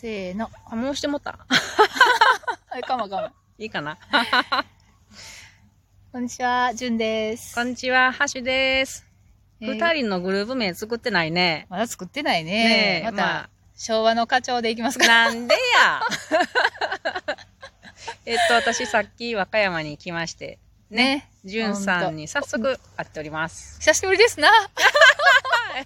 せーの。あ、もうしてもった はい、かもかも。いいかな こんにちは、じゅんです。こんにちは、ハッシュです。えー二、人のグループ名作ってないね。まだ作ってないね。ねえまた、まあ昭和の課長でいきますか。なんでや えっと、私さっき和歌山に来まして、ね。じゅんさんに早速会っております。久しぶりですな。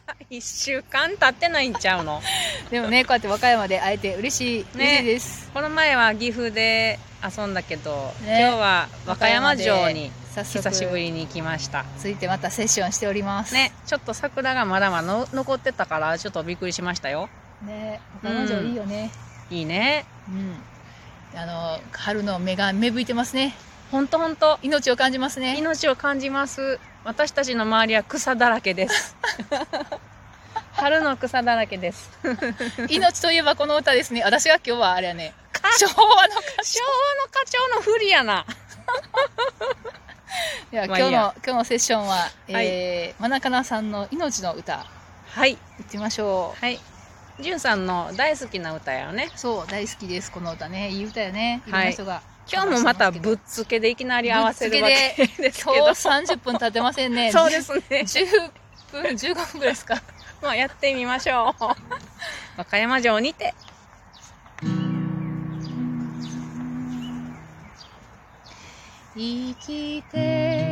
一週間経ってないんちゃうの？でもね、こうやって和歌山で会えて嬉しい、ね嬉しいです。この前は岐阜で遊んだけど、ね今日は和歌山城に久しぶりに来ました。ついてまたセッションしております。ね、ちょっと桜がまだまだの残ってたから、ちょっとびっくりしましたよ。ね。和歌山城いいよね。いいね。うん。あの、春の芽が芽吹いてますね。ほんとほんと。命を感じますね。命を感じます。私たちの周りは草だらけです。春の草だらけです。命といえばこの歌ですね。私が今日はあれやね、昭和の歌昭和の課長の不利やな。いや、今日の、今日のセッションは、はいえー、まなかなさんの命の歌、はい。いってみましょはい。じゅんさんの大好きな歌やよね。う。そう、大好きです、この歌ね。いい歌やね。いろんはない人が。今日もまたぶっつけでいきなり合わせるわけですけど。今日30分経ってませんね。そうですね。10分、15分ぐらいですか。まあやってみましょう。和歌山城にて。生きて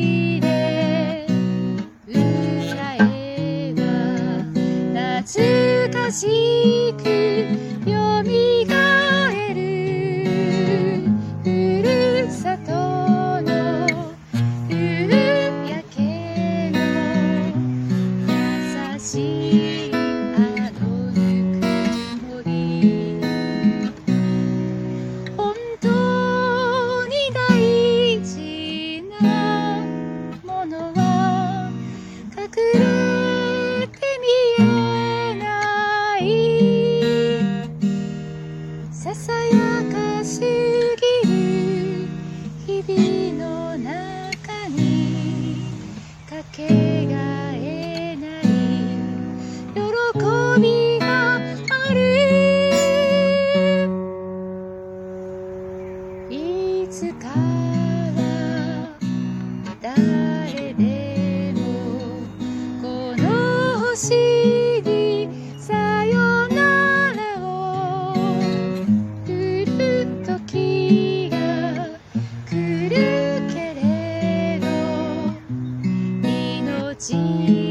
さやかすぎる日々の中にかけがえない。喜びがある。いつか来るけれど命